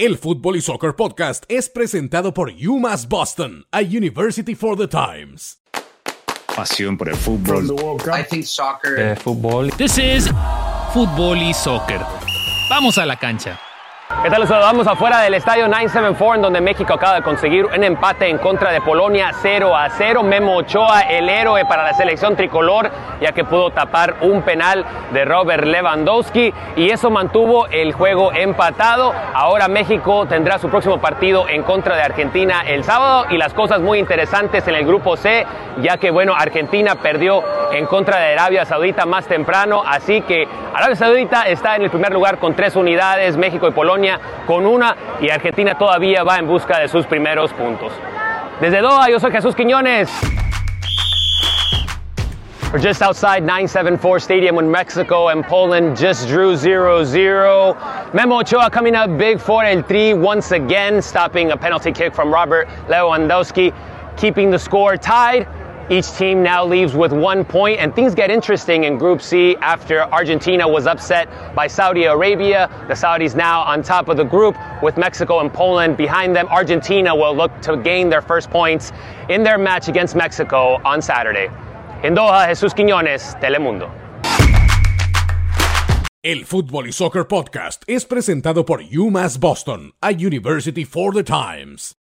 El Fútbol y Soccer Podcast es presentado por UMass Boston, a University for the Times. Pasión por el fútbol. I think soccer. Eh, fútbol. This is Fútbol y Soccer. Vamos a la cancha. ¿Qué tal? Los saludamos afuera del estadio 974 en donde México acaba de conseguir un empate en contra de Polonia 0 a 0. Memo Ochoa, el héroe para la selección tricolor, ya que pudo tapar un penal de Robert Lewandowski y eso mantuvo el juego empatado. Ahora México tendrá su próximo partido en contra de Argentina el sábado y las cosas muy interesantes en el grupo C, ya que bueno, Argentina perdió en contra de Arabia Saudita más temprano, así que Arabia Saudita está en el primer lugar con tres unidades, México y Polonia con una y Argentina todavía va en busca de sus primeros puntos. Desde Doha, yo soy Jesús Quiñones. We're just outside 974 Stadium when Mexico and Poland just drew 0-0. Memo Ochoa coming up big for El Tri once again, stopping a penalty kick from Robert Lewandowski, keeping the score tied. Each team now leaves with one point, and things get interesting in Group C after Argentina was upset by Saudi Arabia. The Saudis now on top of the group with Mexico and Poland behind them. Argentina will look to gain their first points in their match against Mexico on Saturday. En Doha, Jesús Quiñones, Telemundo. El Fútbol y Soccer Podcast es presentado por UMass Boston, a University for the Times.